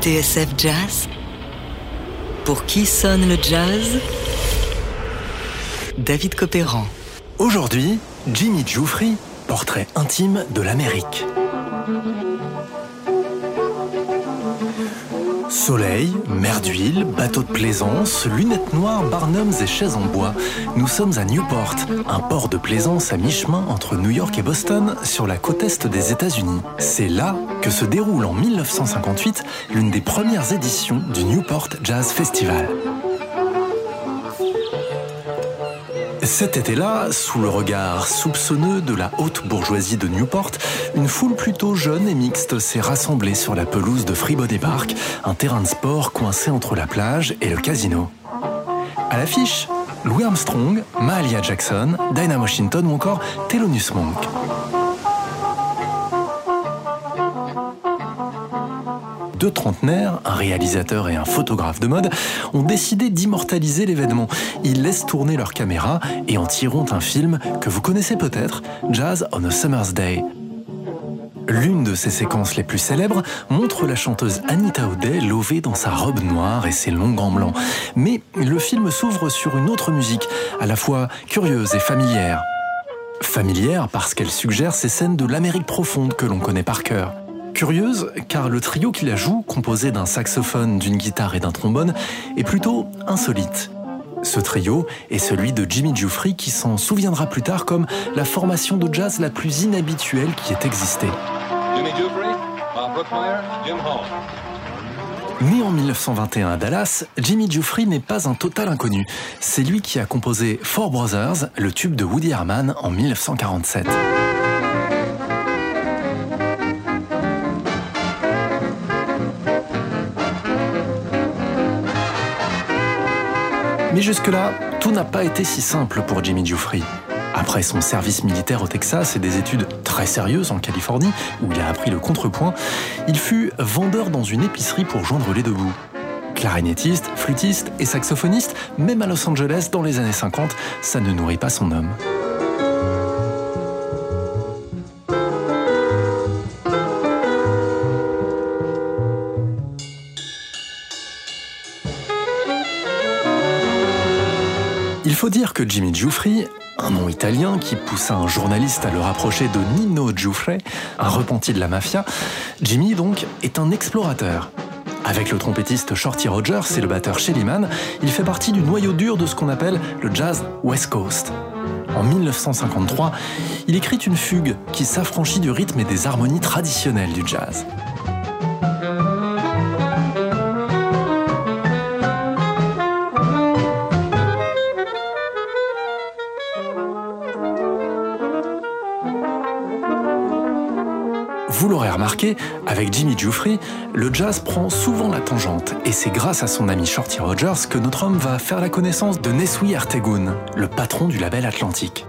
TSF Jazz Pour qui sonne le jazz? David Copéran. Aujourd'hui, Jimmy Giuffry, portrait intime de l'Amérique. Soleil, mer d'huile, bateau de plaisance, lunettes noires, barnums et chaises en bois. Nous sommes à Newport, un port de plaisance à mi-chemin entre New York et Boston, sur la côte est des États-Unis. C'est là que se déroule en 1958 l'une des premières éditions du Newport Jazz Festival. Cet été-là, sous le regard soupçonneux de la haute bourgeoisie de Newport, une foule plutôt jeune et mixte s'est rassemblée sur la pelouse de Freebody Park, un terrain de sport coincé entre la plage et le casino. À l'affiche, Louis Armstrong, Mahalia Jackson, Dinah Washington ou encore Thelonious Monk. Deux trentenaires, un réalisateur et un photographe de mode, ont décidé d'immortaliser l'événement. Ils laissent tourner leur caméra et en tireront un film que vous connaissez peut-être, Jazz on a Summer's Day. L'une de ces séquences les plus célèbres montre la chanteuse Anita O'Day lovée dans sa robe noire et ses longs gants blancs. Mais le film s'ouvre sur une autre musique, à la fois curieuse et familière. Familière parce qu'elle suggère ces scènes de l'Amérique profonde que l'on connaît par cœur. Curieuse, car le trio qui la joue, composé d'un saxophone, d'une guitare et d'un trombone, est plutôt insolite. Ce trio est celui de Jimmy Giuffry qui s'en souviendra plus tard comme la formation de jazz la plus inhabituelle qui ait existé. Né en 1921 à Dallas, Jimmy Giuffry n'est pas un total inconnu. C'est lui qui a composé Four Brothers, le tube de Woody Herman en 1947. Mais jusque-là, tout n'a pas été si simple pour Jimmy Giuffry. Après son service militaire au Texas et des études très sérieuses en Californie, où il a appris le contrepoint, il fut vendeur dans une épicerie pour joindre les deux bouts. Clarinettiste, flûtiste et saxophoniste, même à Los Angeles dans les années 50, ça ne nourrit pas son homme. Il faut dire que Jimmy Giuffry, un nom italien qui poussa un journaliste à le rapprocher de Nino Giuffre, un repenti de la mafia, Jimmy donc est un explorateur. Avec le trompettiste Shorty Rogers et le batteur Shelly Mann, il fait partie du noyau dur de ce qu'on appelle le jazz West Coast. En 1953, il écrit une fugue qui s'affranchit du rythme et des harmonies traditionnelles du jazz. Avec Jimmy Giuffry, le jazz prend souvent la tangente, et c'est grâce à son ami Shorty Rogers que notre homme va faire la connaissance de Nesui Ertegun, le patron du label Atlantique.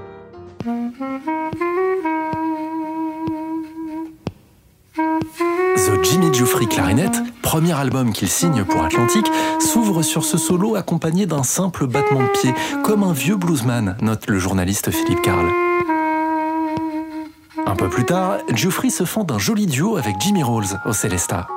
The Jimmy Giuffry Clarinet, premier album qu'il signe pour Atlantic, s'ouvre sur ce solo accompagné d'un simple battement de pied, comme un vieux bluesman, note le journaliste Philippe Carl. Un peu plus tard, Giuffry se fend d'un joli duo avec Jimmy Rolls au Celesta.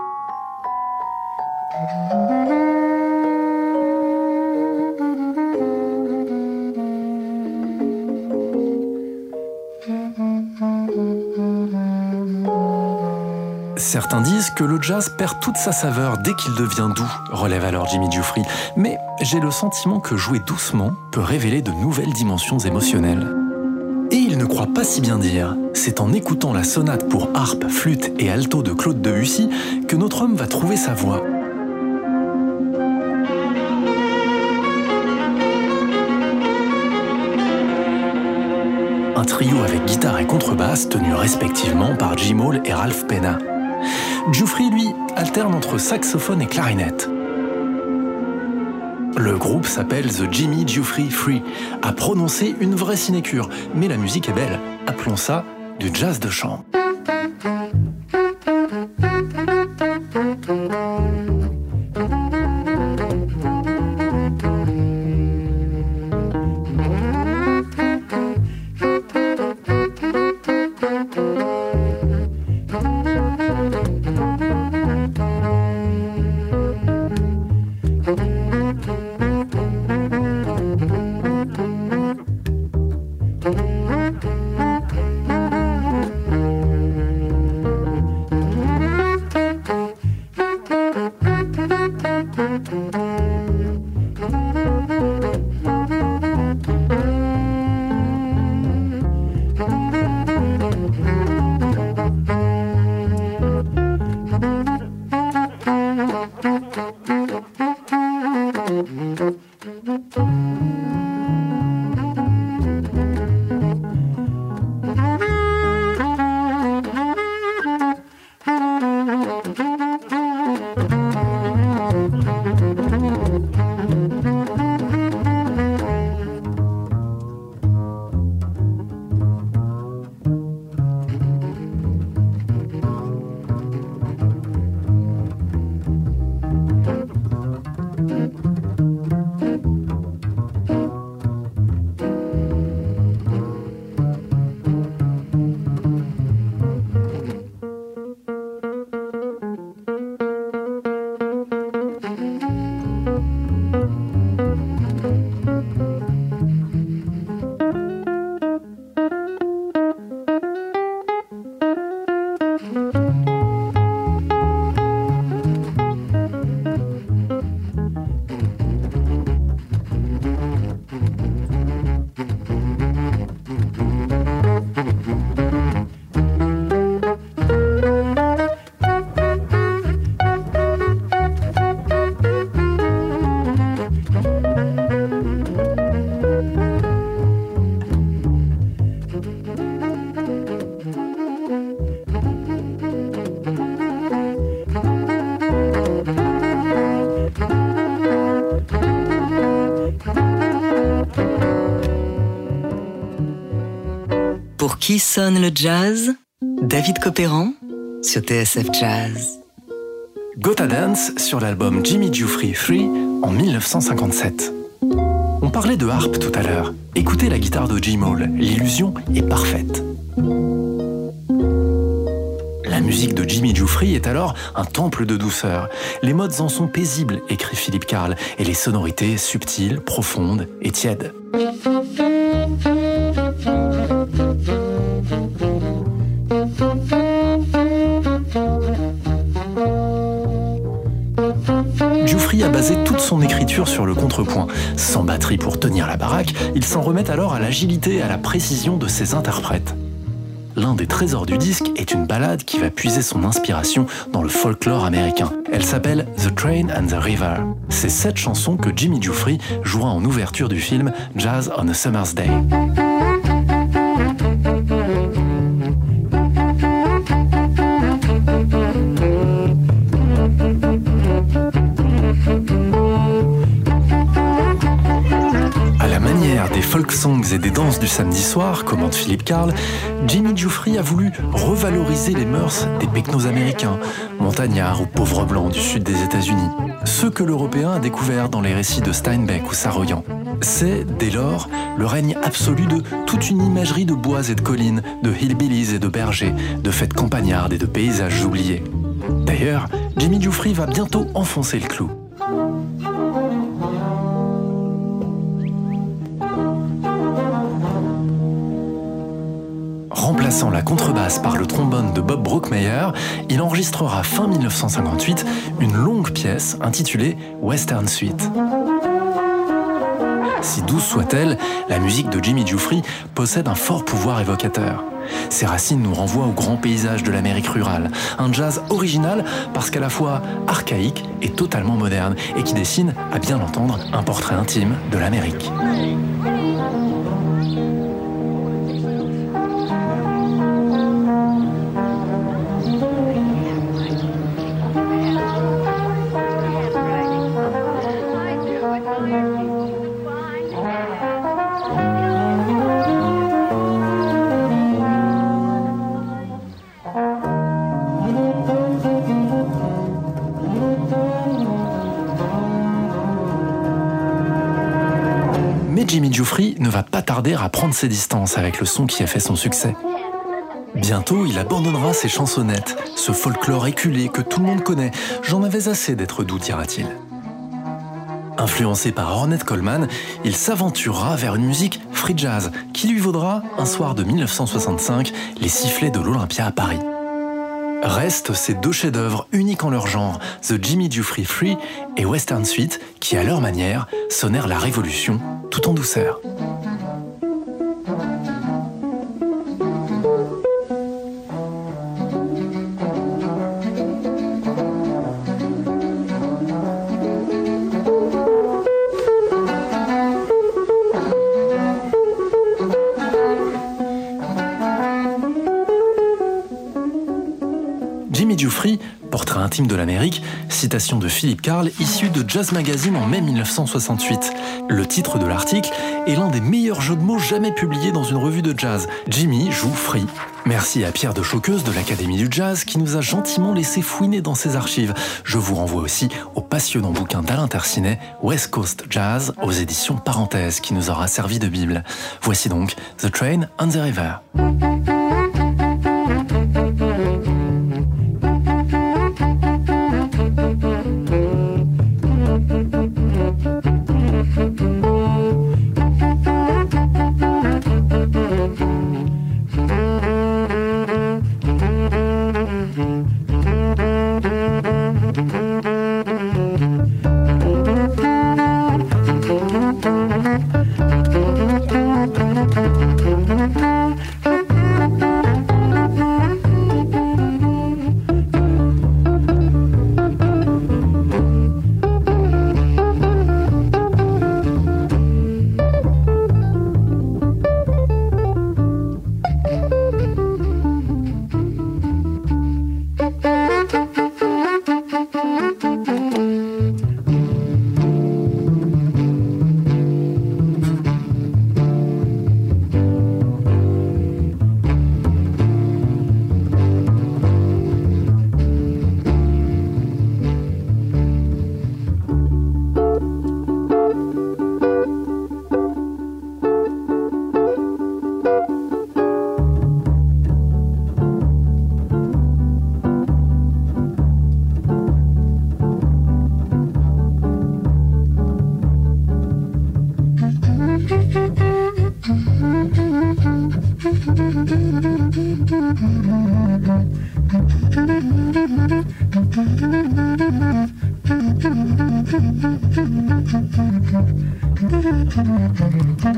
Certains disent que le jazz perd toute sa saveur dès qu'il devient doux, relève alors Jimmy Giuffry. Mais j'ai le sentiment que jouer doucement peut révéler de nouvelles dimensions émotionnelles. Pas si bien dire. C'est en écoutant la sonate pour harpe, flûte et alto de Claude Debussy que notre homme va trouver sa voix. Un trio avec guitare et contrebasse tenu respectivement par Jim Hall et Ralph Penna. Giuffry, lui, alterne entre saxophone et clarinette. Le groupe s'appelle The Jimmy Giuffre Free, à prononcer une vraie sinécure, mais la musique est belle. Appelons ça du jazz de chambre. Qui sonne le jazz? David Copéran sur TSF Jazz. Gotha Dance sur l'album Jimmy Free en 1957. On parlait de harpe tout à l'heure. Écoutez la guitare de Jim Hall, l'illusion est parfaite. La musique de Jimmy Giuffre est alors un temple de douceur. Les modes en sont paisibles, écrit Philippe Carl, et les sonorités subtiles, profondes et tièdes. Toute son écriture sur le contrepoint. Sans batterie pour tenir la baraque, il s'en remet alors à l'agilité et à la précision de ses interprètes. L'un des trésors du disque est une ballade qui va puiser son inspiration dans le folklore américain. Elle s'appelle The Train and the River. C'est cette chanson que Jimmy Giuffre jouera en ouverture du film Jazz on a Summer's Day. Et des danses du samedi soir, commente Philippe Carl, Jimmy Giuffre a voulu revaloriser les mœurs des pecnos américains, montagnards ou pauvres blancs du sud des États-Unis, ceux que l'Européen a découverts dans les récits de Steinbeck ou Saroyan. C'est, dès lors, le règne absolu de toute une imagerie de bois et de collines, de hillbillies et de bergers, de fêtes campagnardes et de paysages oubliés. D'ailleurs, Jimmy Giuffre va bientôt enfoncer le clou. Remplaçant la contrebasse par le trombone de Bob Brookmeyer, il enregistrera fin 1958 une longue pièce intitulée Western Suite. Si douce soit-elle, la musique de Jimmy Giuffre possède un fort pouvoir évocateur. Ses racines nous renvoient au grand paysage de l'Amérique rurale, un jazz original parce qu'à la fois archaïque et totalement moderne, et qui dessine, à bien l'entendre, un portrait intime de l'Amérique. À prendre ses distances avec le son qui a fait son succès. Bientôt, il abandonnera ses chansonnettes, ce folklore éculé que tout le monde connaît. J'en avais assez d'être doux, dira-t-il. Influencé par Ornette Coleman, il s'aventurera vers une musique free jazz qui lui vaudra, un soir de 1965, les sifflets de l'Olympia à Paris. Restent ces deux chefs-d'œuvre uniques en leur genre, The Jimmy Dufree Free et Western Suite, qui à leur manière sonnèrent la révolution tout en douceur. De l'Amérique, citation de Philippe Carl, issue de Jazz Magazine en mai 1968. Le titre de l'article est l'un des meilleurs jeux de mots jamais publiés dans une revue de jazz. Jimmy joue Free. Merci à Pierre de Choqueuse de l'Académie du Jazz qui nous a gentiment laissé fouiner dans ses archives. Je vous renvoie aussi au passionnant bouquin d'Alain Tercinet, West Coast Jazz, aux éditions Parenthèse, qui nous aura servi de Bible. Voici donc The Train on the River. Mm-hmm.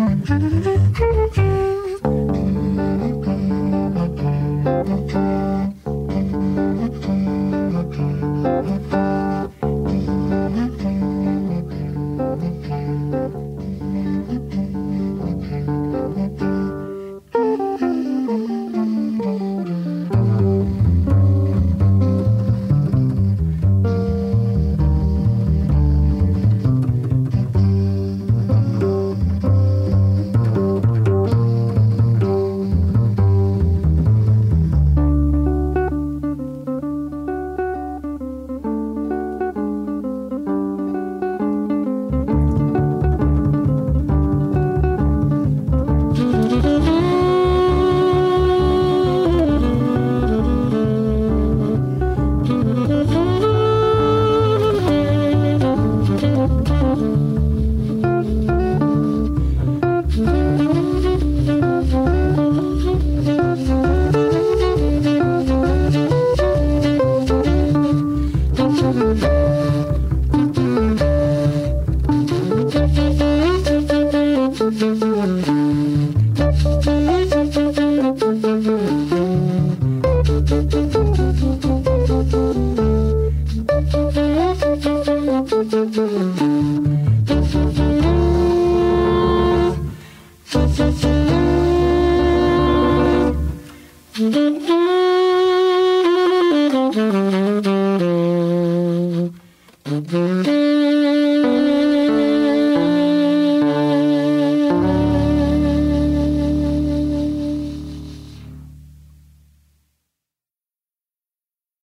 Thank you.